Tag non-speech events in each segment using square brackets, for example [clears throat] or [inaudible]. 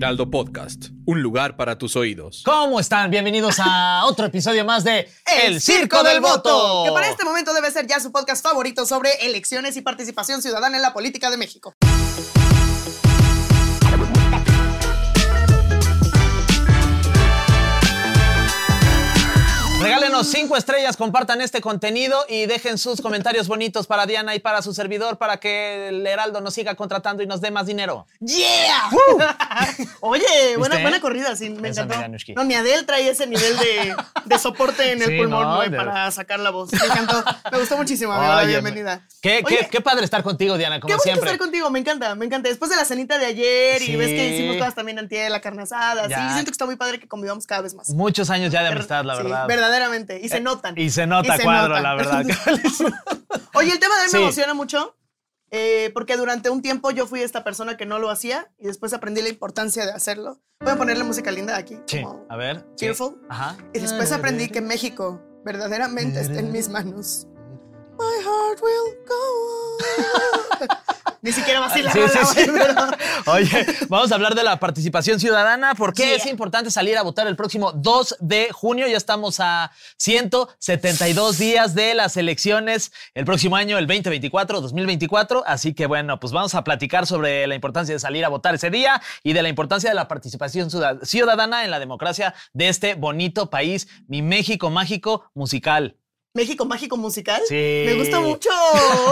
Heraldo Podcast, un lugar para tus oídos. ¿Cómo están? Bienvenidos a [laughs] otro episodio más de El Circo del Voto. Que para este momento debe ser ya su podcast favorito sobre elecciones y participación ciudadana en la política de México. Regálenos cinco estrellas, compartan este contenido y dejen sus comentarios bonitos para Diana y para su servidor para que el Heraldo nos siga contratando y nos dé más dinero. ¡Yeah! [laughs] Oye, buena, buena corrida, sí, me Eso, encantó. No, ni Adele trae ese nivel de, de soporte en el Sí, pulmón ¿no? güey, De- para sacar la voz. Me encantó. Me gustó muchísimo, amigo. la Oye, bienvenida. Qué, Oye, qué, qué padre estar contigo, Diana, como Qué bonito siempre. estar contigo, me encanta, me encanta. Después de la cenita de ayer Sí. y ves que hicimos cosas también antier, la carne asada, sí, Ya. siento que está muy padre que convivamos cada vez más. Muchos años ya de amistad, la Sí, verdad. Verdaderamente, y se Eh, notan. Y se nota, cuadro, la verdad. [laughs] [laughs] Oye, el tema de hoy Sí. me emociona mucho eh, porque durante un tiempo yo fui esta persona que no lo hacía y después aprendí la importancia de hacerlo. Voy a ponerle música linda aquí. Sí, como a ver. sí. Cheerful. Ajá. Y después aprendí que México verdaderamente está en mis manos. My heart will go on. [laughs] Ni siquiera va así la Sí, rola, [laughs] sí, sí. pero- [laughs] Oye, vamos a hablar de la participación ciudadana. ¿Por qué es importante salir a votar el próximo 2 de junio? Ya estamos a 172 días de las elecciones el próximo año, el 2024, 2024. Así que bueno, pues vamos a platicar sobre la importancia de salir a votar ese día y de la importancia de la participación ciudad- ciudadana en la democracia de este bonito país, mi México mágico musical. México mágico musical. Sí. Me gusta mucho.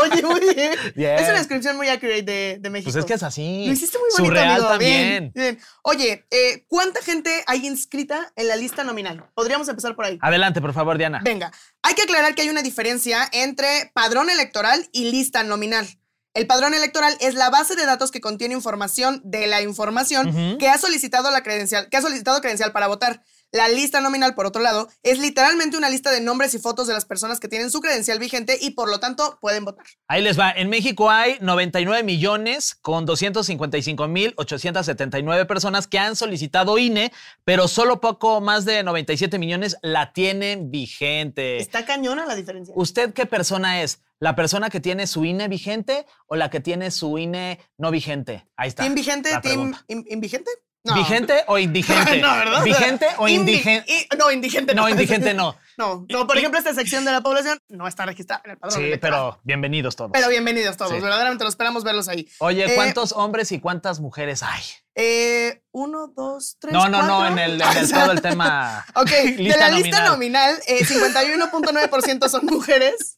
Oye, muy [laughs] bien. Es una descripción muy accurate de, de México. Pues es que es así. Lo hiciste muy bonito, Surreal amigo. también. Bien, bien. Oye, eh, ¿cuánta gente hay inscrita en la lista nominal? Podríamos empezar por ahí. Adelante, por favor, Diana. Venga, hay que aclarar que hay una diferencia entre padrón electoral y lista nominal. El padrón electoral es la base de datos que contiene información de la información que ha solicitado la credencial, que ha solicitado credencial para votar. La lista nominal, por otro lado, es literalmente una lista de nombres y fotos de las personas que tienen su credencial vigente y por lo tanto pueden votar. Ahí les va. En México hay 99 millones con 255 mil 879 personas que han solicitado INE, pero solo poco más de 97 millones la tienen vigente. Está cañona la diferencia. ¿Usted qué persona es? ¿La persona que tiene su INE vigente o la que tiene su INE no vigente? Ahí está. ¿Team vigente? la ¿Team invigente? No. ¿Vigente o indigente? [laughs] no, ¿verdad? ¿Vigente o Indi- indigente? No, indigente no. No, indigente no. [laughs] No, no, por ejemplo, esta sección de la población no está registrada en el padrón Sí, electoral. pero bienvenidos todos. Pero bienvenidos todos, Sí. verdaderamente lo esperamos verlos ahí. Oye, Eh, ¿cuántos hombres y cuántas mujeres hay? Eh, uno, dos, tres, No, no, no, en el, en [laughs] el- todo el tema. [laughs] Ok, de la lista nominal. nominal, eh, [laughs] 51.9% son mujeres.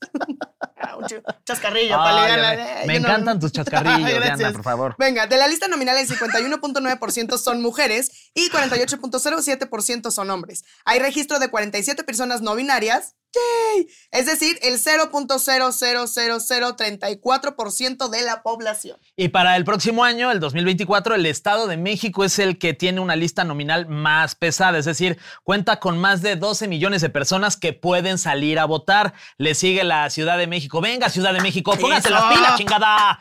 Chascarrillo Ay, para me- Eh, me no- encantan tus chascarrillos, Diana, por favor. Venga, de la lista nominal, el 51.9% son mujeres y 48.07% son hombres. Hay registro de 47 personas no binarias. ¡Yay! Es decir, el 0.00034% de la población. Y para el próximo año, el 2024, el Estado de México es el que tiene una lista nominal más pesada, es decir, cuenta con más de 12 millones de personas que pueden salir a votar. Le sigue la Ciudad de México. Venga, Ciudad de México, pónganse Eso. las pilas, chingada.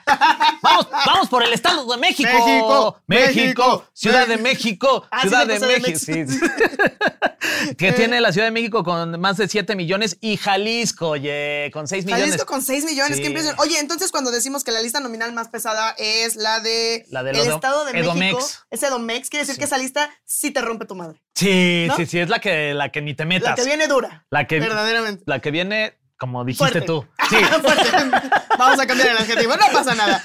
Vamos, vamos por el Estado de México. México, México, México, Ciudad de México. Ah, Ciudad de México. Sí, México. sí. [laughs] que tiene la Ciudad de México con más de 7 millones y Jalisco, oye, con 6 millones. Jalisco con 6 millones, Sí. qué impresión. Oye, entonces cuando decimos que la lista nominal más pesada es la de La el Edo- Estado de México, Edomex. es Edomex, quiere decir que esa lista sí te rompe tu madre. Sí, ¿No? sí, sí, es la que, la que ni te metas. La que viene dura. La que, Verdaderamente. la que viene, como dijiste Fuerte. tú. [laughs] Sí. Vamos a cambiar el adjetivo, no pasa nada.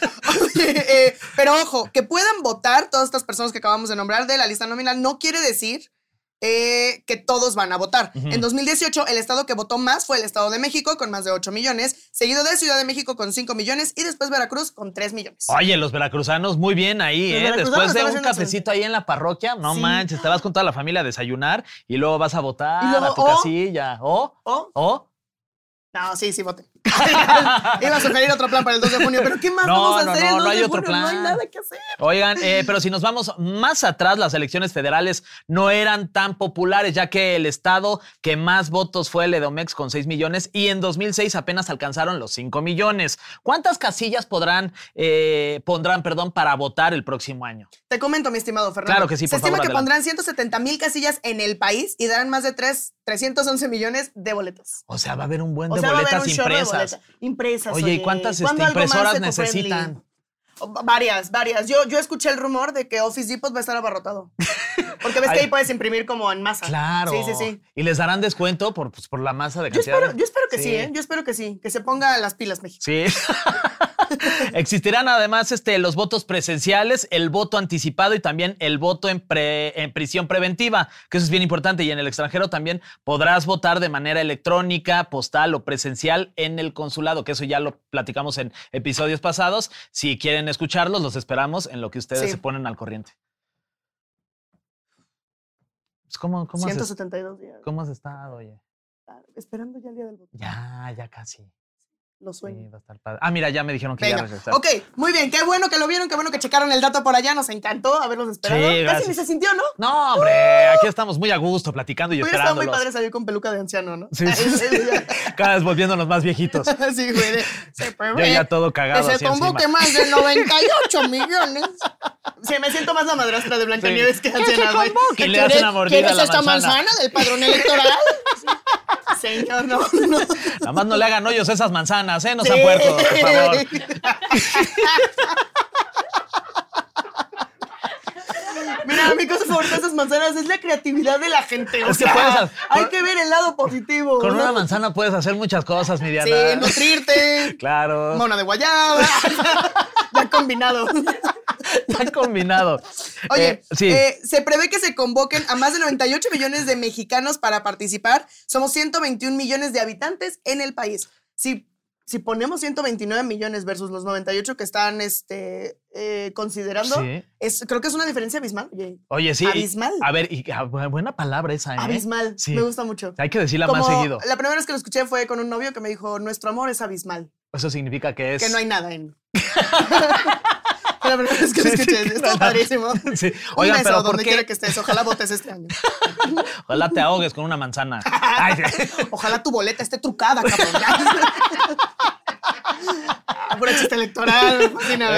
Eh, pero ojo, que puedan votar todas estas personas que acabamos de nombrar de la lista nominal no quiere decir eh, que todos van a votar. En 2018, el estado que votó más fue el Estado de México, con más de 8 millones, seguido de Ciudad de México con 5 millones y después Veracruz con 3 millones. Oye, los veracruzanos muy bien ahí, Los ¿eh? Después de un cafecito ahí en la parroquia, no Sí. manches, te vas con toda la familia a desayunar y luego vas a votar luego, a tu o- casilla. O, ¿O? o, No, sí, sí, voten. Iba a sugerir otro plan para el 2 de junio, pero ¿qué más No, vamos a no, hacer no, el 2 no hay de otro junio? No hay plan. nada que hacer. Oigan, eh, pero si nos vamos más atrás, las elecciones federales no eran tan populares, ya que el estado que más votos fue el Edomex con 6 millones y en 2006 apenas alcanzaron los 5 millones. ¿Cuántas casillas podrán, eh, pondrán perdón, para votar el próximo año? Te comento, mi estimado Fernando. Claro que sí, Se por estima favor, que adelante. pondrán 170 mil casillas en el país y darán más de 3, 311 millones de boletas. O sea, va a haber un buen O de sea, boletas de impresas. Oye, ¿y cuántas este, ¿Cuándo algo más impresoras necesitan? Varias, varias. Yo, yo escuché el rumor de que Office Depot va a estar abarrotado. [laughs] Porque ves que ahí puedes imprimir como en masa. Claro. Sí, sí, sí. Y les darán descuento por, pues, por la masa de Yo cantidad. espero, de- yo espero que sí. ¿eh? Yo espero que sí. Que se ponga las pilas, México. Sí. [laughs] [laughs] Existirán además este, los votos presenciales, el voto anticipado y también el voto en, pre- en prisión preventiva, que eso es bien importante. Y en el extranjero también podrás votar de manera electrónica, postal o presencial en el consulado, que eso ya lo platicamos en episodios pasados. Si quieren escucharlos, los esperamos en lo que ustedes Sí. se ponen al corriente. Pues, ¿Cómo, cómo, has, 172 días. ¿Cómo has estado, oye? Esperando ya el día del voto. Ya, ya casi. Sí, va a estar padre. Ah, mira, ya me dijeron que ya Venga. regresaron. Ok, muy bien. Qué bueno que lo vieron, qué bueno que checaron el dato por allá. Nos encantó haberlos esperado. Sí, Casi ni se sintió, ¿no? No, hombre, aquí estamos muy a gusto platicando y Hubiera estado muy padre salir con peluca de anciano, ¿no? Sí, sí, [laughs] sí. [laughs] Cada vez volviéndonos más viejitos. [laughs] Sí, güey. de- se Yo prevé ya todo cagado Que se convoque más de 98 millones. Sí, me siento más la madrastra de Blancanieves que anciana, güey. y le das una mordida a ¿Quieres la esta manzana? manzana del padrón electoral? Sí. Señor, no, no. Nada más no le hagan hoyos a esas manzanas, ¿eh? No Sí. sean puercos, por favor. [laughs] Mira, mi cosa favorita de esas manzanas es la creatividad de la gente. O Es que sea, puedes hacer- hay que ver el lado positivo. Con ¿no? una manzana puedes hacer muchas cosas, mi Diana. Sí, nutrirte. [laughs] Claro. Mona de guayaba. [laughs] ya combinado. Ya combinado. Oye, Eh, sí. eh, se prevé que se convoquen a más de 98 millones de mexicanos para participar. Somos 121 millones de habitantes en el país. Si, si ponemos 129 millones versus los 98 que están este, eh, considerando, Sí. es, creo que es una diferencia abismal. Oye, Oye, sí. abismal. A ver, y, ah, bu- buena palabra esa, ¿eh? abismal. Sí. Me gusta mucho. Hay que decirla Como más seguido. La primera vez que lo escuché fue con un novio que me dijo, nuestro amor es abismal, Eso significa que es. que no hay nada en... [laughs] La primera vez que lo escuché. Está nada. padrísimo. [laughs] Sí. Oigan, pero ¿por donde qué? quiera que estés. Ojalá votes este año. [laughs] Ojalá te ahogues con una manzana. [laughs] Ay, sí. Ojalá tu boleta esté trucada, cabrón. [laughs] Pura chiste electoral. fascina.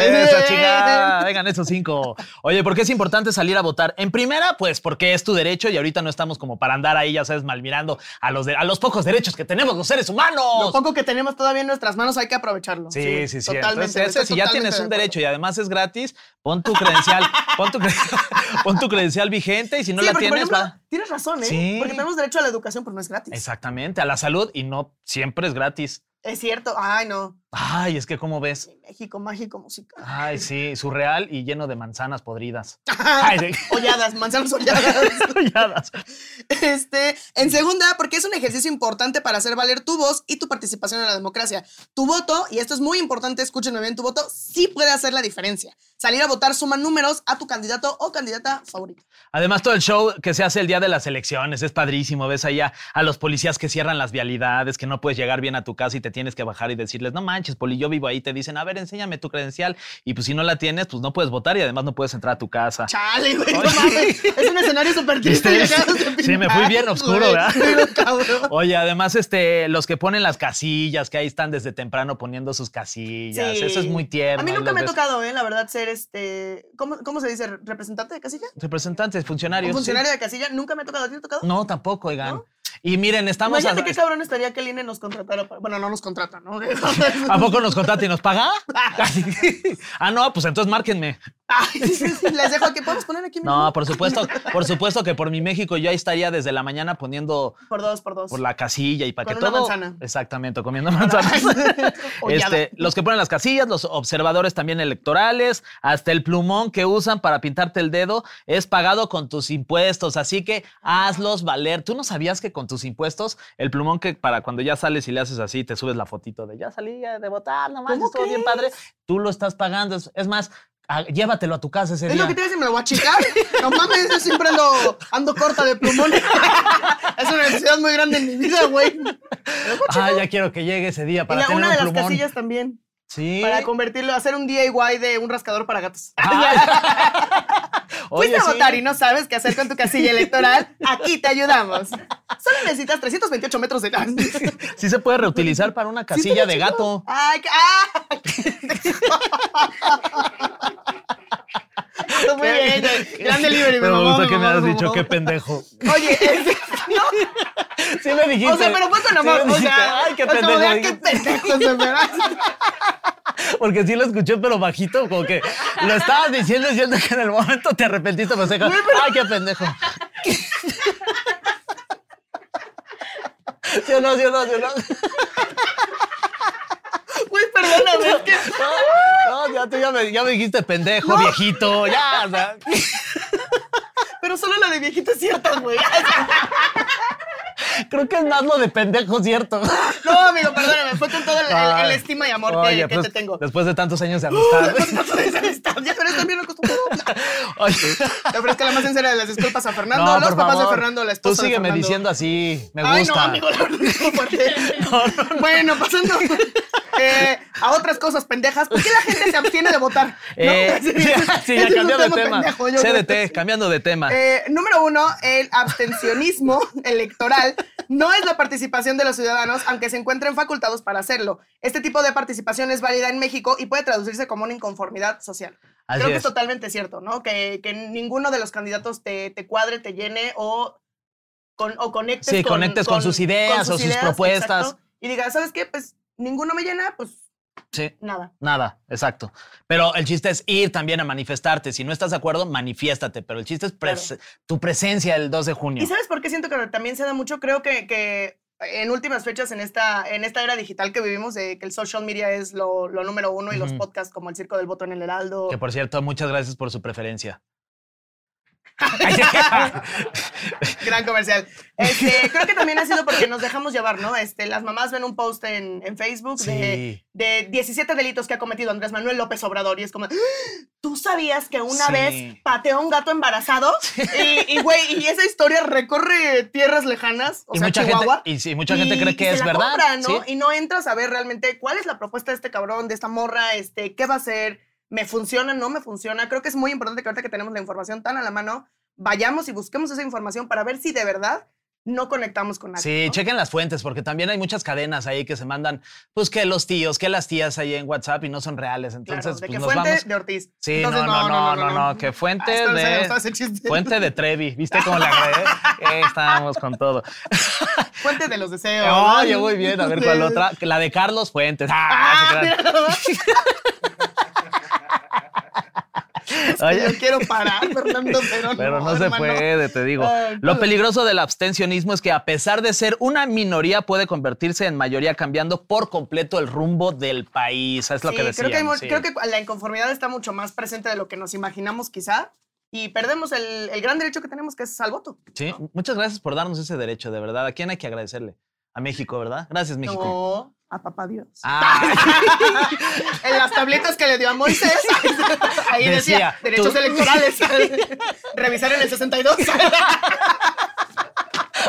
Vengan esos cinco. Oye, ¿por qué es importante salir a votar? En primera, pues porque es tu derecho y ahorita no estamos como para andar ahí, ya sabes, malmirando a los, de- a los pocos derechos que tenemos los seres humanos. Lo poco que tenemos todavía en nuestras manos hay que aprovecharlo. Sí, sí, sí. Totalmente. Entonces, ese, si ya tienes un derecho y además es gratis, pon tu credencial, [laughs] pon tu, cre- [laughs] pon tu credencial vigente y si no sí, la porque, tienes, ejemplo, va. tienes razón, ¿eh? Sí. Porque tenemos derecho a la educación, pero no es gratis. Exactamente, a la salud y no siempre es gratis. Es cierto. Ay, no. Ay, es que ¿cómo ves? México, mágico, musical. Ay, sí, surreal y lleno de manzanas podridas. [laughs] Ay, sí. Holladas, manzanas holladas. [laughs] Holladas. Este, en segunda, porque es un ejercicio importante para hacer valer tu voz y tu participación en la democracia. Tu voto, y esto es muy importante, escúchenme bien, tu voto sí puede hacer la diferencia. Salir a votar suma números a tu candidato o candidata favorita. Además, todo el show que se hace el día de las elecciones es padrísimo. Ves allá a los policías que cierran las vialidades, que no puedes llegar bien a tu casa y te tienes que bajar y decirles, no manches, poli, yo vivo ahí. Te dicen, a ver, enséñame tu credencial. Y pues si no la tienes, pues no puedes votar y además no puedes entrar a tu casa. Chale, güey, no mames. Es un escenario súper triste. De Sí, me fui bien oscuro, güey. ¿verdad? Cabrón. Oye, además, este, los que ponen las casillas, que ahí están desde temprano poniendo sus casillas. Sí. Eso es muy tierno. A mí nunca me ha tocado, ¿eh? La verdad, ser este. ¿Cómo, cómo se dice? ¿Representante de casilla? Representantes, funcionarios. ¿Un sí. funcionario de casilla? Nunca me ha tocado. ¿A ti te ha tocado? No, tampoco, oigan. ¿No? Y miren, estamos. Imagínate a- qué cabrón estaría que el INE nos contratara. para- Bueno, no nos contrata, ¿no? [laughs] ¿A poco nos contrata y nos paga? [laughs] ah, no, pues entonces márquenme. Ay, sí, sí, sí, les dejo aquí. ¿Podemos poner aquí? mi No, por supuesto, por supuesto que por mi México yo ahí estaría desde la mañana poniendo Por dos, por dos. por la casilla y para que una todo. manzana. Exactamente, comiendo manzanas. [laughs] Este, los que ponen las casillas, los observadores también electorales, hasta el plumón que usan para pintarte el dedo es pagado con tus impuestos, así que hazlos valer. ¿Tú no sabías que con tus impuestos, el plumón que para cuando ya sales y le haces así, te subes la fotito de ya salí de votar, nomás ¿Cómo estuvo bien padre, tú lo estás pagando. Es, es más, Ah, llévatelo a tu casa ese Es día. lo que te a decir, me lo voy a checar. [laughs] No mames, yo siempre ando, ando corta de plumones. [laughs] es una necesidad muy grande en mi vida, güey. Ah, ya quiero que llegue ese día Y para la- tener una un de las plumón. casillas también. Sí. Para convertirlo, hacer un DIY de un rascador para gatos. [laughs] Oye, Fuiste a sí. votar y no sabes qué hacer con tu casilla electoral. Aquí te ayudamos. Solo necesitas 328 metros de gas. [laughs] Sí se puede reutilizar para una casilla de gato. Ay, qué- ¡ah! [laughs] Muy bien. Gran delivery, me mamó, gusta que me has mamó. dicho qué pendejo. Oye, [laughs] es- Sí me dijiste. o sea, pero fue con Sí amor. me o sea, Ay, qué o sea, pendejo. qué pendejo se me. Porque sí lo escuché, pero bajito, como que lo estabas diciendo, diciendo que en el momento te arrepentiste, pero se dijo, ay, qué pendejo. ¿Sí o no, sí o no, sí o no? Güey, perdóname, es que No, ya, tú ya me, ya me dijiste pendejo, viejito, ya, o sea. Pero solo la de viejito es cierta, güey. [laughs] Creo que es más lo de pendejo, ¿cierto? No, amigo, perdóname. Fue con todo el, el- el estima y amor que- Oye, que, pues, te tengo. [laughs] Después de tantos años de amistad. Ya eres también acostumbrado. [laughs] Oye. Te ofrezco la más sincera de las disculpas a Fernando. No, los papás favor. de Fernando, la Tú esposa de sígueme Fernando. diciendo así, me Ay, no, gusta. amigo, la verdad es muy fuerte. [laughs] Bueno, pasando eh, a otras cosas pendejas. ¿Por qué la gente se abstiene de votar? ¿No? Eh, sí, sí, Ese ya cambiando de tema. pendejo. CDT, cambiando de tema. Eh, número uno, el abstencionismo electoral no es la participación de los ciudadanos, aunque se encuentren facultados para hacerlo. Este tipo de participación es válida en México y puede traducirse como una inconformidad social. Así Creo que es. totalmente cierto, ¿no? Que, que ninguno de los candidatos te, te cuadre, te llene o, con, o conectes Sí, conectes con sus ideas o sus propuestas. exacto, y digas, ¿sabes qué? Pues ninguno me llena, pues Sí. nada. Nada, exacto. Pero el chiste es ir también a manifestarte. Si no estás de acuerdo, manifiéstate. Pero el chiste es pres- tu presencia el 2 de junio. ¿Y sabes por qué siento que también se da mucho? Creo que, que en últimas fechas, en esta, en esta era digital que vivimos, de que el social media es lo, lo número uno y los podcasts como el Circo del Voto en el Heraldo. Que por cierto, muchas gracias por su preferencia. [laughs] Gran comercial. Este, creo que también ha sido porque nos dejamos llevar, ¿no? Este, las mamás ven un post en, en Facebook de, Sí. de 17 delitos que ha cometido Andrés Manuel López Obrador y es como, "¡Ah! ¿tú sabías que una Sí. vez pateó a un gato embarazado? Y, güey, y esa historia recorre tierras lejanas, o y, sea, mucha Chihuahua. gente, y sí, mucha gente cree que es verdad. compra, ¿no? ¿sí? Y no entras a ver realmente cuál es la propuesta de este cabrón, de esta morra, este, qué va a hacer, me funciona, no me funciona. Creo que es muy importante que ahorita que tenemos la información tan a la mano, vayamos y busquemos esa información para ver si de verdad no conectamos con nadie. Sí, ¿no? chequen las fuentes, porque también hay muchas cadenas ahí que se mandan, pues que los tíos, que las tías ahí en WhatsApp y no son reales. Claro, Entonces, de pues que nos fuente vamos. de Ortiz. Sí, Entonces, no, no, no, no, no, que fuente Ah, que no se había de. chiste. Fuente de Trevi, ¿viste cómo le agregué? Eh, [laughs] Estábamos con todo. Fuente de los deseos. Oye, ¿no? muy bien, a ver cuál otra. La de Carlos Fuentes. Ah, Ah, [laughs] se crean. mira nomás. Es que Oye. Yo quiero parar, Fernando, [laughs] pero no. Pero no se puede, te digo. Ay, Lo peligroso del abstencionismo es que a pesar de ser una minoría, puede convertirse en mayoría cambiando por completo el rumbo del país. Es lo Sí, que creo sí. creo que la inconformidad está mucho más presente de lo que nos imaginamos, quizá. Y perdemos el, el gran derecho que tenemos, que es al voto. Sí, muchas gracias por darnos ese derecho, de verdad. ¿A quién hay que agradecerle? A México, ¿verdad? Gracias, México. No, a papá Dios. Ah, [laughs] en las tablitas que le dio a Moisés, [laughs] ahí decía, Decía, derechos tú- electorales. [laughs] Revisar en el 62.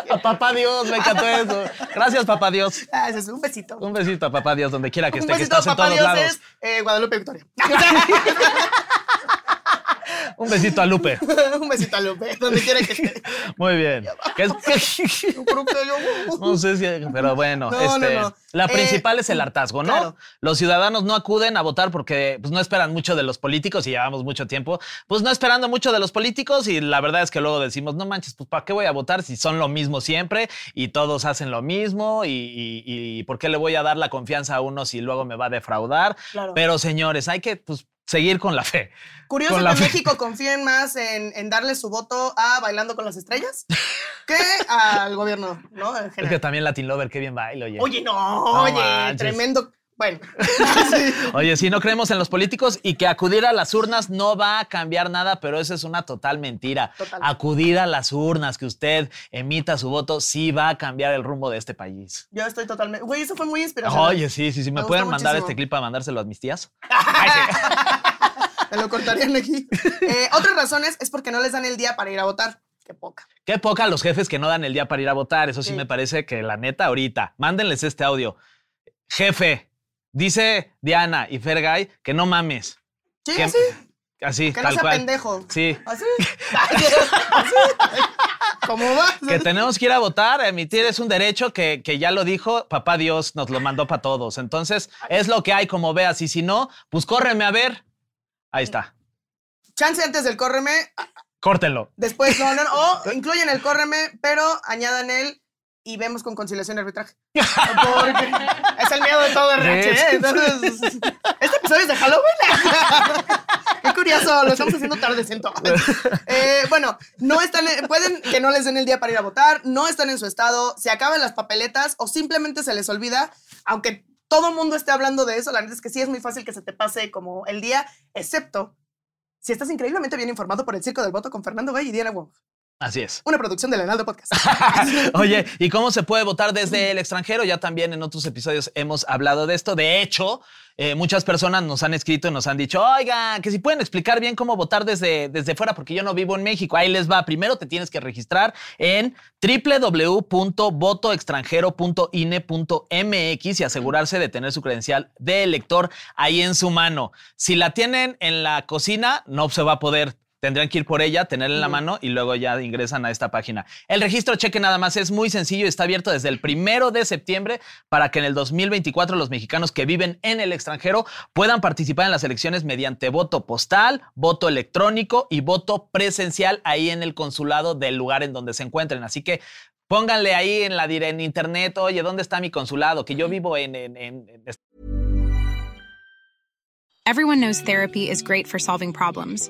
a papá Dios, me encantó eso. Gracias, papá Dios. Ah, ese es un besito. Un besito a papá Dios, donde quiera que Un esté, que besito a estás en papá todos Dios lados. es eh, Guadalupe Victoria. Un besito a Lupe. [laughs] un besito a Lupe, donde quiera que esté. [laughs] Muy bien. ¿Qué es- [laughs] Yo creo que yo- No sé si, pero bueno, No, este, no, no. la Eh, principal es el hartazgo, ¿no? claro. Los ciudadanos no acuden a votar porque pues, no esperan mucho de los políticos y llevamos mucho tiempo, pues no esperando mucho de los políticos y la verdad es que luego decimos, no manches, pues ¿para qué voy a votar si son lo mismo siempre y todos hacen lo mismo y, y- y ¿por qué le voy a dar la confianza a uno si luego me va a defraudar? Claro. Pero señores, hay que pues, seguir con la fe. Curioso Con que fe. México confíen más en, en darle su voto a Bailando con las Estrellas que al gobierno, ¿no? En Es que también Latin Lover, qué bien baila, oye. Oye, no, oye, manches. tremendo. Bueno, [laughs] Oye, sí, no creemos en los políticos y que acudir a las urnas no va a cambiar nada, pero eso es una total mentira. Total. Acudir a las urnas, que usted emita su voto, sí va a cambiar el rumbo de este país. yo estoy totalmente. Güey, eso fue muy inspiracional. Oye, sí, sí, sí. ¿Me, Me pueden mandar muchísimo. este clip para mandárselo a mis tías? [laughs] Te Me lo cortarían aquí. Eh, otras razones es porque no les dan el día para ir a votar. Qué poca. Qué poca los jefes que no dan el día para ir a votar. Eso sí, Sí. me parece que la neta ahorita. Mándenles este audio. Jefe, dice Diana y Fergay que no mames. Sí, Que- así. Así, Que no tal sea cual. pendejo. Sí. Así. Así. ¿Cómo va? [laughs] Que tenemos que ir a votar, emitir es un derecho que, que ya lo dijo papá Dios, nos lo mandó para todos. Entonces, es lo que hay, como veas. Y si no, pues córreme a ver. Ahí está. Chance antes del córreme, Córtenlo. después no, no, no, o [laughs] incluyen el córreme, pero añadan el y vemos con conciliación y arbitraje. Porque es el miedo de todo RH. ¿eh? Entonces, este episodio es de Halloween. [laughs] Qué curioso, lo estamos haciendo tarde, siento. Eh, bueno, no están, pueden que no les den el día para ir a votar, no están en su estado, se acaban las papeletas o simplemente se les olvida, aunque todo el mundo esté hablando de eso, la neta es que sí es muy fácil que se te pase como el día, excepto si estás increíblemente bien informado por el Circo del Voto con Fernando Gay y Diana Wong. Así es. Una producción del Heraldo Podcast. [laughs] Oye, ¿y cómo se puede votar desde el extranjero? Ya también en otros episodios hemos hablado de esto. De hecho, eh, muchas personas nos han escrito y nos han dicho, oiga, que si pueden explicar bien cómo votar desde, desde fuera, porque yo no vivo en México. Ahí les va. Primero te tienes que registrar en www.votoextranjero.ine.mx y asegurarse de tener su credencial de elector ahí en su mano. Si la tienen en la cocina, no se va a poder. Tendrán que ir por ella, tenerla en la mano y luego ya ingresan a esta página. El registro cheque nada más es muy sencillo y está abierto desde el primero de septiembre para que en el 2024 los mexicanos que viven en el extranjero puedan participar en las elecciones mediante voto postal, voto electrónico y voto presencial ahí en el consulado del lugar en donde se encuentren. Así que pónganle ahí en la en internet, oye, ¿dónde está mi consulado? Que yo vivo en, en- en- en Everyone knows therapy is great for solving problems,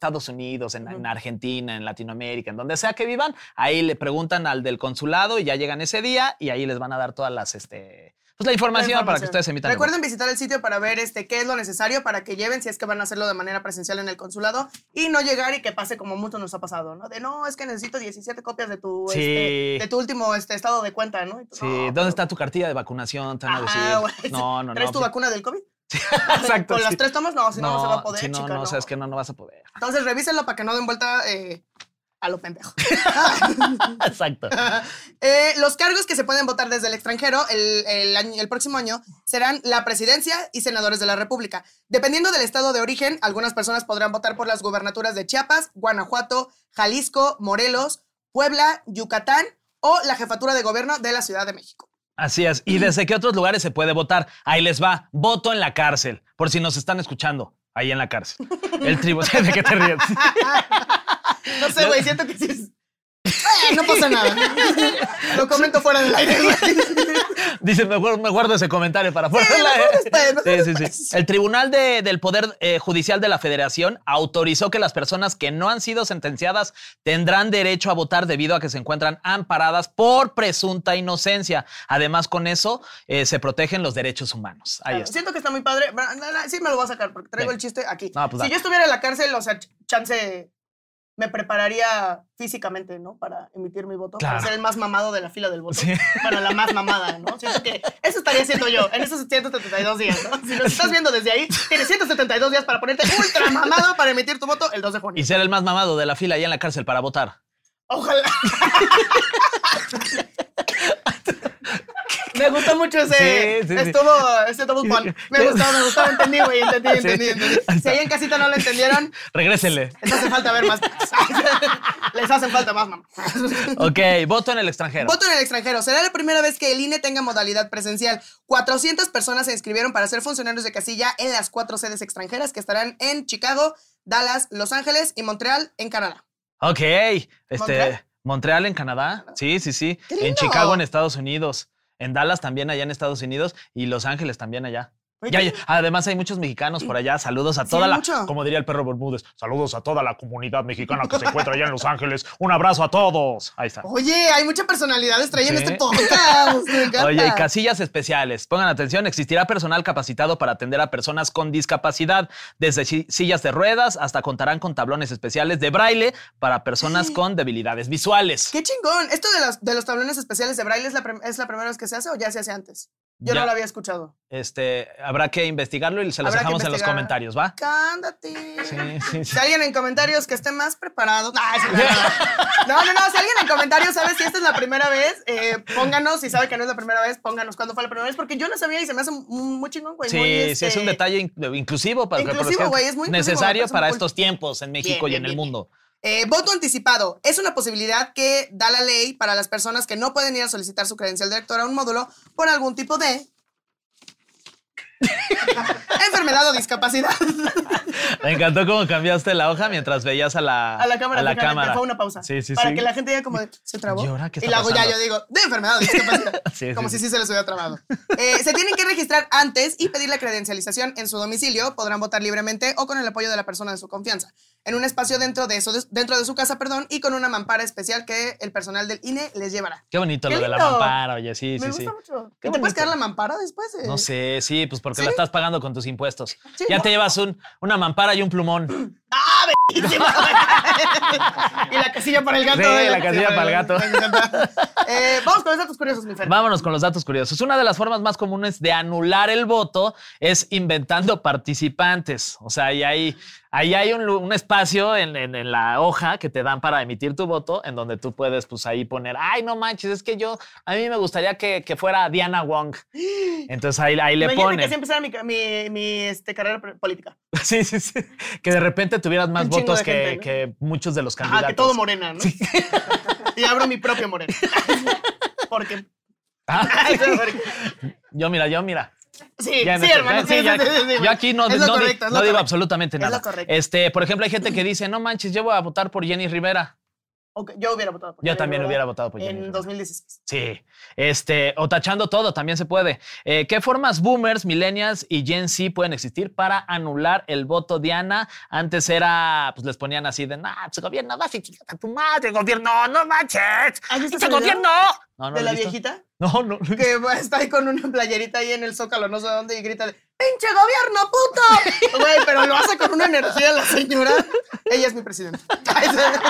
Estados Unidos, en, en Argentina, en Latinoamérica, en donde sea que vivan, ahí le preguntan al del consulado y ya llegan ese día y ahí les van a dar todas las, este, pues la información, La para que ustedes emitan. el voto. Recuerden visitar el sitio para ver este, qué es lo necesario para que lleven si es que van a hacerlo de manera presencial en el consulado y no llegar y que pase como mucho nos ha pasado, ¿no? De no, es que necesito 17 copias de tu, Sí. este, de tu último este, estado de cuenta, ¿no? Tú, Sí, no, ¿dónde pero- está tu cartilla de vacunación? Te van a decir. No, no, [laughs] no. ¿Traes tu sí. vacuna del COVID? [laughs] Exacto. ¿Con las sí. tres tomas? No, si no, no, se va a poder, si no, chica, no, no. sabes que no, no vas a poder. Entonces revísenlo para que no den vuelta eh, a lo pendejo. [laughs] Exacto. [laughs] Eh, los cargos que se pueden votar desde el extranjero el, el año- el próximo año serán la presidencia y senadores de la República. Dependiendo del estado de origen, algunas personas podrán votar por las gubernaturas de Chiapas, Guanajuato, Jalisco, Morelos, Puebla, Yucatán o la jefatura de gobierno de la Ciudad de México. Así es. ¿Y desde qué otros lugares se puede votar? Ahí les va. Voto en la cárcel. Por si nos están escuchando. Ahí en la cárcel. El tribu. [laughs] ¿De qué te ríes? [laughs] No sé, güey, siento que sí. Eh, no pasa nada. Lo comento fuera del aire. [laughs] Dice, me guardo, me guardo ese comentario para fuera. Sí, del aire. mejor Sí, sí. El Tribunal de- del Poder eh, Judicial de la Federación autorizó que las personas que no han sido sentenciadas tendrán derecho a votar debido a que se encuentran amparadas por presunta inocencia. Además, con eso eh, se protegen los derechos humanos. Ahí está. Siento que está muy padre. Sí me lo voy a sacar porque traigo el chiste aquí. No, pues si dale. yo estuviera en la cárcel, o sea, ch- chance me prepararía físicamente, ¿no? Para emitir mi voto. Claro. Para ser el más mamado de la fila del voto. Sí. Para la más mamada, ¿no? Siento que eso estaría haciendo yo en esos 172 días, ¿no? Si lo estás viendo desde ahí, tienes 172 días para ponerte ultra mamado para emitir tu voto el 2 de junio. Y ser el más mamado de la fila allá en la cárcel para votar. Ojalá. [laughs] Me gustó mucho ese. Sí, sí, sí. estuvo ese double pun. Me [laughs] gustó, me gustó, entendí, güey, entendí, entendí, Sí. entendí. Si ahí en casita no lo entendieron, Regrésenle. les hace falta ver más. [laughs] les hacen falta más, mamá. Ok, voto en el extranjero. Voto en el extranjero. Será la primera vez que el INE tenga modalidad presencial. 400 personas se inscribieron para ser funcionarios de casilla en las cuatro sedes extranjeras que estarán en Chicago, Dallas, Los Ángeles y Montreal, en Canadá. Ok, este, ¿Montreal? Montreal, en Canadá. Sí, sí, sí. ¡Qué En! Chicago en Estados Unidos. En Dallas también allá en Estados Unidos y Los Ángeles también allá. Ya, ya. Además, hay muchos mexicanos por allá. Saludos a Sí, toda la. mucho. Como diría el perro Bermúdez. Saludos a toda la comunidad mexicana que se encuentra allá en Los Ángeles. Un abrazo a todos. Ahí está. Oye, hay mucha personalidad extraña en este podcast. Me. Oye, y casillas especiales. Pongan atención, existirá personal capacitado para atender a personas con discapacidad, desde si- sillas de ruedas hasta contarán con tablones especiales de braille para personas con debilidades visuales. Qué chingón. ¿Esto de los, de los tablones especiales de braille es la, es la primera vez que se hace o ya se hace antes? Yo Ya. no lo había escuchado. Este, habrá que investigarlo y se los Habrá dejamos en los comentarios, ¿va? Cándate. Sí, sí, sí. Si alguien en comentarios que esté más preparado. No, [laughs] no, no, no. Si alguien en comentarios sabe si esta es la primera vez, eh, pónganos. Si sabe que no es la primera vez, pónganos cuándo fue la primera vez. Porque yo no sabía y se me hace muy chingón, güey. Sí, muy, sí, este, es un detalle in- inclusivo para Inclusivo, pero es que güey, es muy necesario para cool. estos tiempos en México Bien, y en bien, el bien, mundo. Eh, voto anticipado es una posibilidad que da la ley para las personas que no pueden ir a solicitar su credencial de lector a un módulo por algún tipo de [laughs] enfermedad o discapacidad. Me encantó cómo cambiaste la hoja mientras veías a la, A la cámara, a la cámara. fue una pausa. Sí, sí, para sí. que la gente ya como de, se trabó. ¿Y ahora qué y luego ya yo digo, de enfermedad o discapacidad. [laughs] Sí, como sí, si sí. sí se les hubiera trabado. Eh, se tienen que registrar antes y pedir la credencialización en su domicilio. Podrán votar libremente o con el apoyo de la persona de su confianza. En un espacio dentro de, eso, dentro de su casa, perdón, y con una mampara especial que el personal del INE les llevará. Qué bonito Qué lo de la mampara, oye, sí, Me sí, sí. gusta mucho. Qué ¿Y te puedes quedar la mampara después? eh? No sé, sí, pues porque ¿Sí? la estás pagando con tus impuestos. Sí, ya ¿no? te llevas un, una mampara y un plumón. [clears throat] [laughs] [laughs] y la casilla para el gato. Sí, ¿eh? la casilla para el gato. [laughs] Eh, vamos con los datos curiosos, mi Fer. Vámonos con los datos curiosos. Una de las formas más comunes de anular el voto es inventando participantes. O sea, ahí hay, ahí hay un, un espacio en, en- en la hoja que te dan para emitir tu voto, en donde tú puedes, pues ahí poner, ay, no manches, es que yo, a mí me gustaría que, que fuera Diana Wong. Entonces ahí, ahí le Imagínate que así empezara mi, ca- mi, mi, este, carrera política. Sí, sí, sí. Que de repente tuvieras más votos que, gente, ¿no? que muchos de los candidatos. Ah, que todo morena, ¿no? [laughs] y abro mi propio morena. [laughs] Porque. Ah, Porque- yo, mira, yo, mira. Sí, Ya sí, hermano. sí, sí, ya- sí, sí, sí, yo aquí no, no correcto, no digo absolutamente Es lo nada. correcto. Este, por ejemplo, hay gente que dice, no manches, yo voy a votar por Jenny Rivera. Yo hubiera votado por Yo Jenny también Rivera hubiera votado por Jenny En Rivera. 2016. Sí, este, o tachando todo, también se puede. Eh, ¿Qué formas boomers, millennials y Gen Z pueden existir para anular el voto Diana? Antes era, pues les ponían así de, nah, pues gobierno, vas y a tu madre, gobierno, no manches. ¿Has visto ¡Ese video? gobierno! No, no ¿De lo la viejita? No, no. [laughs] Que está ahí con una playerita ahí en el zócalo, no sé dónde, y grita, de, ¡pinche gobierno, puto! [laughs] Güey, pero lo hace con una energía la señora. Ella es mi presidenta. [laughs]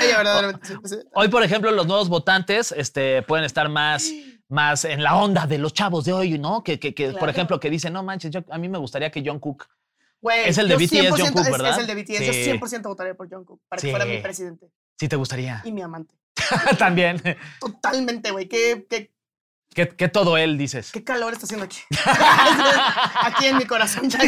Ella verdaderamente es mi presidenta. Hoy, por ejemplo, los nuevos votantes este, pueden estar más, más en la onda de los chavos de hoy, ¿no? Que, que, que, por ejemplo, que dicen, no manches, yo, a mí me gustaría que John Cook. Güey, Es el de BTS 100% Jungkook, es- ¿verdad? Es el de BTS. Sí. Yo 100% votaría por Jungkook para Sí. que fuera mi presidente Sí, te gustaría. y mi amante. También. Totalmente, güey. ¿Qué, qué, que todo él dices. qué calor está haciendo aquí. [laughs] aquí en mi corazón. ya.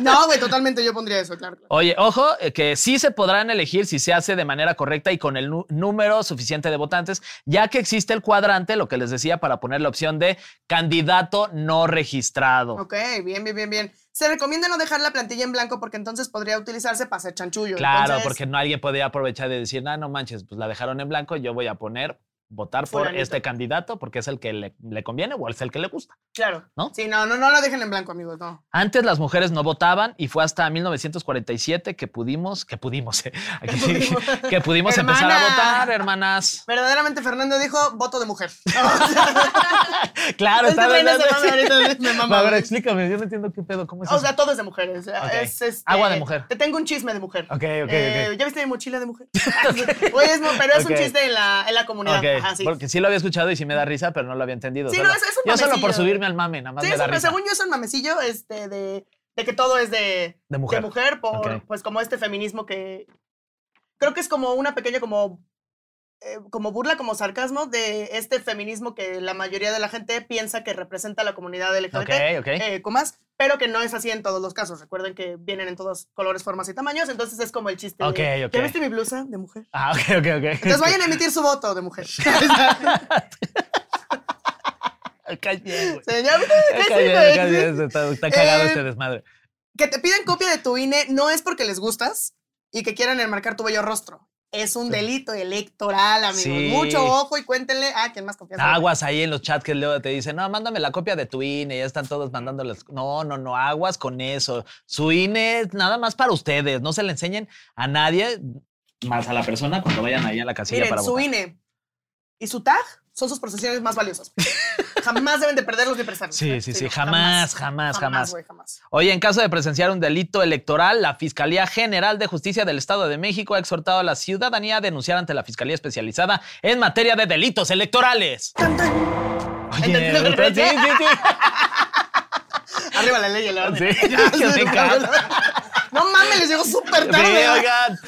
No, güey, totalmente yo pondría eso, claro. claro. Oye, ojo, eh, que sí se podrán elegir si se hace de manera correcta y con el número suficiente de votantes, ya que existe el cuadrante, lo que les decía, para poner la opción de candidato no registrado. Ok, bien, bien, bien, bien. Se recomienda no dejar la plantilla en blanco porque entonces podría utilizarse para hacer chanchullo. Claro, Entonces, porque no alguien podría aprovechar de decir, ah, no manches, pues la dejaron en blanco, yo voy a poner votar por Fulanito. este candidato porque es el que le, le conviene o es el que le gusta. Claro. ¿No? Sí, no, no, no lo dejen en blanco, amigos, no. Antes las mujeres no votaban y fue hasta 1947 que pudimos, que pudimos, eh, [laughs] aquí sí, [laughs] pudimos. que pudimos empezar a votar, hermanas. Verdaderamente Fernando dijo voto de mujer. [laughs] Claro, Este está bien. A ver, explícame, yo no entiendo qué pedo, ¿cómo es O eso? sea, todo es de mujeres. Ok. Es, este, Agua de mujer. Te tengo un chisme de mujer. Ok, ok, Eh, ok. ¿Ya viste mi mochila de mujer? Oye, es, pero es Ok. un chiste en la, en la comunidad. Ajá, sí. porque sí lo había escuchado y sí me da risa, pero no lo había entendido. Sí, solo- no, es- es un yo solo por subirme al mame, nada más Sí, me da un- risa. según yo es un mamecillo este, de, de que todo es de, De mujer. por, Ok. pues como este feminismo que creo que es como una pequeña como eh, como burla, como sarcasmo de este feminismo que la mayoría de la gente piensa que representa a la comunidad LGBT, Ok, ok. eh, comas, pero que no es así en todos los casos. Recuerden que vienen en todos colores, formas y tamaños, entonces es como el chiste Ok, de, ok. ¿ya viste mi blusa de mujer? Ah, ok, ok, ok. Entonces vayan a emitir su voto de mujer. [laughs] Bien, Está, está cagado Eh, este desmadre. Que te piden copia de tu INE no es porque les gustas y que quieran enmarcar tu bello rostro. Es un delito electoral, amigos. Sí. Mucho ojo y cuéntenle a quien más confianza. Aguas ahí en los chats que luego te dicen, no, mándame la copia de tu INE, ya están todos mandándoles. No, no, no, aguas con eso. Su INE es nada más para ustedes, no se le enseñen a nadie más a la persona cuando vayan ahí a la casilla Miren, para su votar. INE y su tag son sus posesiones más valiosas. jamás deben de perderlos ni prestarlos. Sí, ¿eh? sí, sí, jamás, jamás, jamás. jamás. Oye, en caso de presenciar un delito electoral, la Fiscalía General de Justicia del Estado de México ha exhortado a la ciudadanía a denunciar ante la Fiscalía Especializada en materia de delitos electorales. Oye, sí, sí, sí. Arriba la ley y la orden. Sí. No mames, les llegó súper tarde. oigan.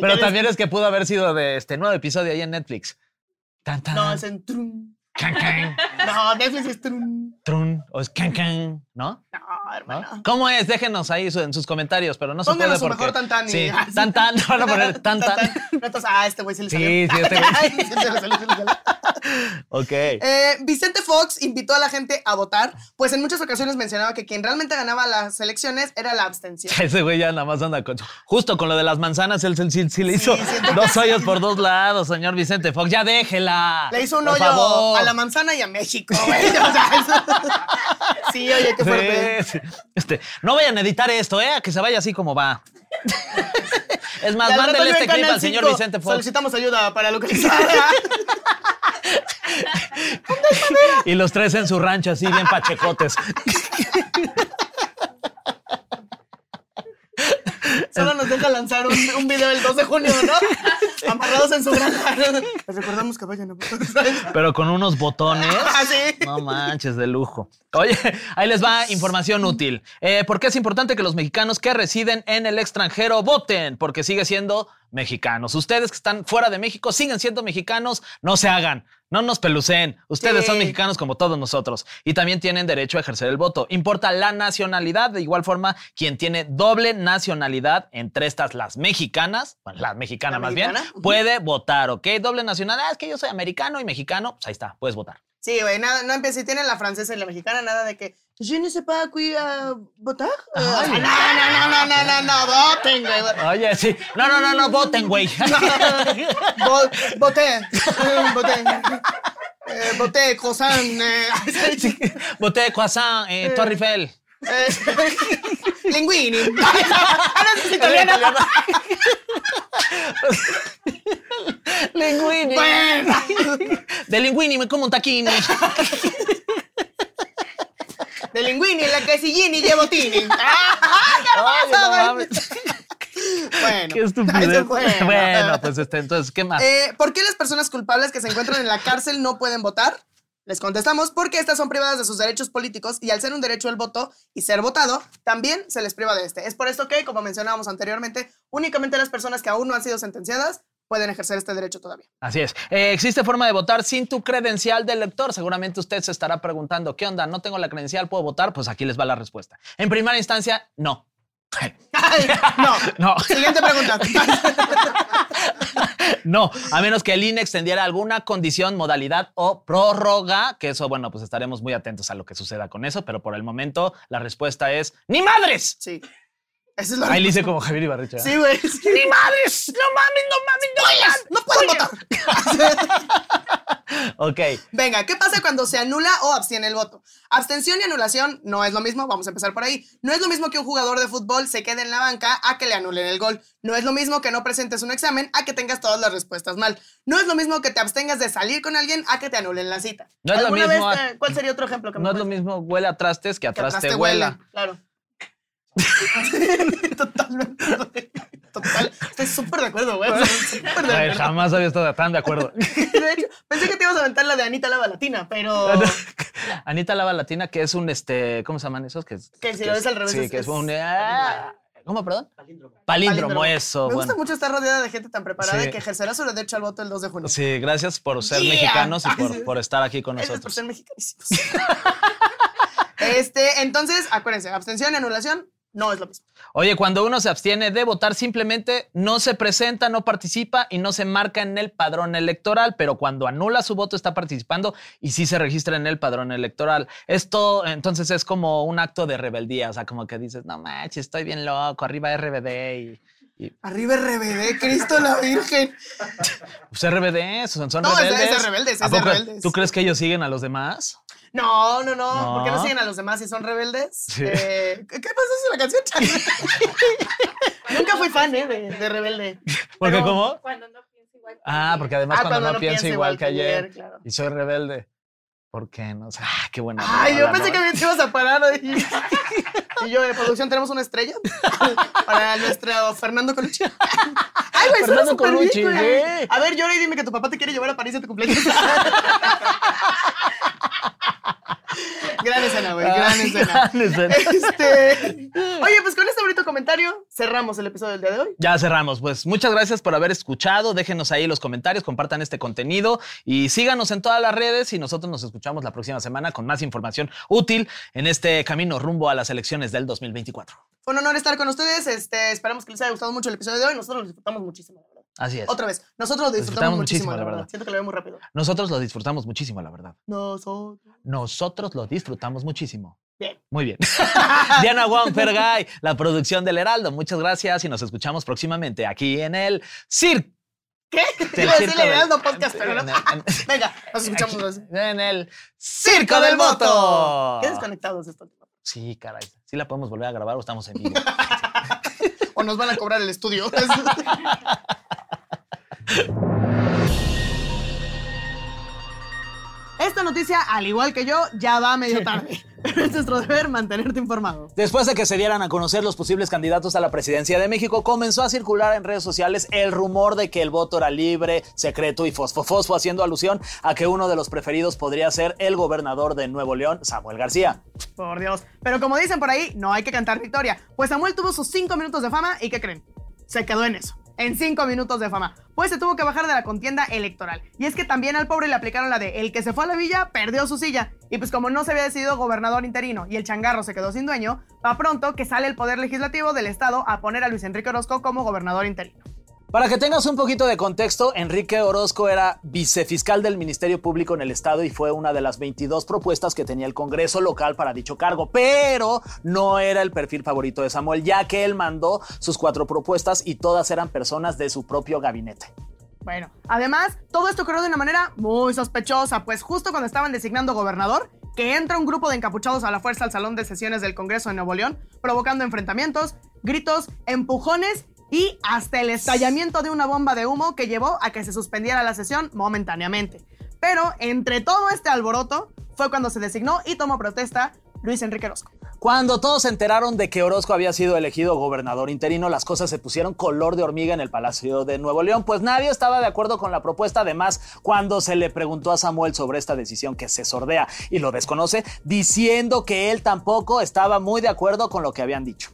Pero también es que pudo haber sido de este nuevo episodio ahí en Netflix. Tan, tan. No, es en trum. can, can, [laughs] No, Netflix es trum. trun, o es can, can, ¿no? No, ¿No? hermano. ¿Cómo es? Déjenos ahí su- en sus comentarios, pero no se Pónganos puede su porque... mejor tan, tan y- Sí, tan tan, van a poner tan tan. Entonces, ah, este güey se le Sí, salió. sí, este [laughs] güey. Sí, se le salió, se le salió. Ok. Eh, Vicente Fox invitó a la gente a votar, pues en muchas ocasiones mencionaba que quien realmente ganaba las elecciones era la abstención. [laughs] Ese güey ya nada más anda con... Justo con lo de las manzanas, él, sí, le hizo dos hoyos por dos lados, señor Vicente Fox. Ya déjela. Le hizo un hoyo favor. a la manzana y a México, güey. [laughs] Sí, oye, qué fuerte. Sí, sí. [laughs] Este, no vayan a editar esto, ¿eh? A que se vaya así como va. [laughs] Es más, mándenle este clip al señor 5 Vicente Fox. Solicitamos ayuda para localizar. [laughs] Y los tres en su rancho, así bien pachecotes. Solo nos deja lanzar un, un video el 2 de junio, ¿no? [laughs] Amarrados en su granja. [laughs] Les recordamos que vayan a votar. Pero con unos botones. [laughs] Ah, sí. No manches, de lujo. Oye, ahí les va información útil. Eh, ¿Por qué es importante que los mexicanos que residen en el extranjero voten? Porque sigue siendo mexicanos. Ustedes que están fuera de México siguen siendo mexicanos, no se hagan. No nos pelucen. Ustedes Sí. son mexicanos como todos nosotros y también tienen derecho a ejercer el voto. Importa la nacionalidad. De igual forma, quien tiene doble nacionalidad, entre estas las mexicanas, bueno, la mexicana La más mexicana, bien, puede votar, ¿ok? Doble nacionalidad, es que yo soy americano y mexicano, pues ahí está, puedes votar. Sí, güey, nada, no. Si tienen la francesa y la mexicana, nada de que. Je ne sais pas qui a votar. Eh, no, no, no, no, no, no, no, voten, güey. Oye, sí. No, no, no, no, voten, güey. [laughs] Vo- [laughs] Voté. Eh, Voté. Voté, croissant. eh, Voté croissant, Torre Eiffel. Eh, [laughs] Linguini. [laughs] Ah, no, es [laughs] italiana. Linguini. Bueno. De linguini me como un taquini. De linguini, la quesillini, llevo tini. Oye, no mames. Bueno. Qué estupidez. fue. Bueno, pues este, entonces, ¿qué más? Eh, ¿Por qué las personas culpables que se encuentran en la cárcel no pueden votar? Les contestamos porque estas son privadas de sus derechos políticos y al ser un derecho el voto y ser votado, también se les priva de este. Es por esto que, como mencionábamos anteriormente, únicamente las personas que aún no han sido sentenciadas pueden ejercer este derecho todavía. Así es. Eh, existe forma de votar sin tu credencial de elector. Seguramente usted se estará preguntando, ¿qué onda? ¿No tengo la credencial? ¿Puedo votar? Pues aquí les va la respuesta. En primera instancia, no. [laughs] Ay, no. [laughs] No. Siguiente pregunta. [laughs] No, a menos que el INE extendiera alguna condición, modalidad o prórroga, que eso, bueno, pues estaremos muy atentos a lo que suceda con eso, pero por el momento la respuesta es ¡Ni madres! Sí. Esa es la Ahí le hice como Javier Ibarrecha. Sí, güey. ¡Ni madres! ¡No mames, no mames, no mames! No pueden votar. [laughs] [laughs] Ok. Venga, ¿qué pasa cuando se anula o abstiene el voto? Abstención y anulación no es lo mismo, vamos a empezar por ahí. No es lo mismo que un jugador de fútbol se quede en la banca a que le anulen el gol. No es lo mismo que no presentes un examen a que tengas todas las respuestas mal. No es lo mismo que te abstengas de salir con alguien a que te anulen la cita. No es lo ¿Alguna mismo vez a- te- ¿Cuál sería otro ejemplo que me No es lo mismo huele a trastes que que atrás atrás te te huela. huele? Claro. [laughs] Totalmente. Total. Estoy súper de acuerdo, güey. Súper de Ay, acuerdo. jamás había estado tan de acuerdo. [laughs] De hecho, pensé que te ibas a aventar la de Anita Lava Latina, pero. [laughs] Anita Lava Latina, que es un, este, ¿cómo se llaman esos? Que, Que si que lo es- ves al revés Sí, es- que es es- un... ah, ¿Cómo, perdón? Palíndromo. eso. Me gusta bueno. mucho estar rodeada de gente tan preparada Sí. que ejercerá su derecho al voto el 2 de junio. Sí, gracias por ser Yeah. mexicanos y por, por estar aquí con Gracias por nosotros. ser mexicanísimos. este, entonces, acuérdense, abstención y anulación no es lo mismo. Oye, cuando uno se abstiene de votar, simplemente no se presenta, no participa y no se marca en el padrón electoral, pero cuando anula su voto está participando y sí se registra en el padrón electoral. Esto entonces es como un acto de rebeldía, o sea, como que dices, no manches, estoy bien loco, arriba RBD y Arriba RBD, Cristo la Virgen. [laughs] Pues RBD, son, son No, es de- rebeldes. es de rebeldes, ¿A es de rebeldes. ¿Tú crees que ellos siguen a los demás? No, no, no. No. ¿Por qué no siguen a los demás si son rebeldes? Sí. Eh, ¿Qué qué pasa si la canción? [laughs] [laughs] Nunca fui fan, ¿eh? De, de Rebelde. Porque Pero- cómo? Cuando no piensa igual. que Ah, ayer. porque además Ah, cuando, no pienso igual, que ayer, claro. y soy rebelde. ¿Por qué no? O sea, ah, qué buena. Ay, yo pensé ¿no? que me ibas a parar. Y, [laughs] y yo, de producción, ¿tenemos una estrella? [laughs] Para nuestro Fernando Colucci. [laughs] Ay, güey, Fernando bien, Colucci, güey. güey. A ver, llora y dime que tu papá te quiere llevar a París a tu cumpleaños. Gran escena, güey, gran Ay, escena. gran escena. Este, oye, pues con este bonito comentario cerramos el episodio del día de hoy. Ya cerramos. Pues muchas gracias por haber escuchado. Déjenos ahí los comentarios, compartan este contenido y síganos en todas las redes. Y nosotros nos escuchamos la próxima semana con más información útil en este camino rumbo a las elecciones del 2024. Fue un honor estar con ustedes. Este, esperamos que les haya gustado mucho el episodio de hoy. Nosotros lo disfrutamos muchísimo. Así es. Otra vez, nosotros lo disfrutamos, disfrutamos muchísimo, la la verdad. verdad. Siento que lo veo muy rápido. Nosotros lo disfrutamos muchísimo, la verdad. Nosotros. Nosotros lo disfrutamos muchísimo. Bien. Muy bien. [laughs] Diana Wong Fergay, la producción del Heraldo. Muchas gracias y nos escuchamos próximamente aquí en el Circo. ¿Qué? Del Iba a decirle Heraldo Podcast, pero no. [laughs] Venga, nos escuchamos. En el Circo del Voto. Qué desconectados esto. Sí, caray. Sí la podemos volver a grabar o estamos en vivo. [laughs] O nos van a cobrar el estudio. Esta noticia, al igual que yo, ya va medio tarde. [laughs] Pero es nuestro deber mantenerte informado. Después de que se dieran a conocer los posibles candidatos a la presidencia de México, comenzó a circular en redes sociales el rumor de que el voto era libre, secreto y fosfofosfo, haciendo alusión a que uno de los preferidos podría ser el gobernador de Nuevo León, Samuel García. Por Dios. Pero como dicen por ahí, no hay que cantar victoria. Pues Samuel tuvo sus cinco minutos de fama y ¿qué creen? Se quedó en eso. En cinco minutos de fama. Pues se tuvo que bajar de la contienda electoral. Y es que también al pobre le aplicaron la de el que se fue a la villa perdió su silla. Y pues como no se había decidido gobernador interino y el changarro se quedó sin dueño, va pronto que sale el poder legislativo del estado a poner a Luis Enrique Orozco como gobernador interino. Para que tengas un poquito de contexto, Enrique Orozco era vicefiscal del Ministerio Público en el Estado y fue una de las 22 propuestas que tenía el Congreso local para dicho cargo, pero no era el perfil favorito de Samuel, ya que él mandó sus cuatro propuestas y todas eran personas de su propio gabinete. Bueno, además, todo esto ocurrió de una manera muy sospechosa, pues justo cuando estaban designando gobernador, que entra un grupo de encapuchados a la fuerza al salón de sesiones del Congreso de Nuevo León, provocando enfrentamientos, gritos, empujones y hasta el estallamiento de una bomba de humo que llevó a que se suspendiera la sesión momentáneamente. Pero entre todo este alboroto fue cuando se designó y tomó protesta Luis Enrique Orozco. Cuando todos se enteraron de que Orozco había sido elegido gobernador interino, las cosas se pusieron color de hormiga en el Palacio de Nuevo León, pues nadie estaba de acuerdo con la propuesta. Además, cuando se le preguntó a Samuel sobre esta decisión que se sordea y lo desconoce, diciendo que él tampoco estaba muy de acuerdo con lo que habían dicho.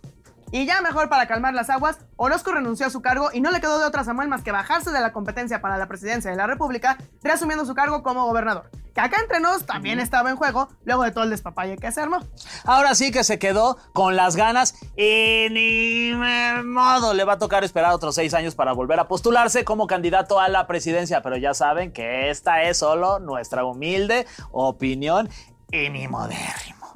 Y ya mejor para calmar las aguas, Orozco renunció a su cargo y no le quedó de otra a Samuel más que bajarse de la competencia para la presidencia de la República, reasumiendo su cargo como gobernador. Que acá entre nos también estaba en juego, luego de todo el despapalle que se armó. Ahora sí que se quedó con las ganas y ni modo le va a tocar esperar otros seis años para volver a postularse como candidato a la presidencia. Pero ya saben que esta es solo nuestra humilde opinión y ni modérrimo.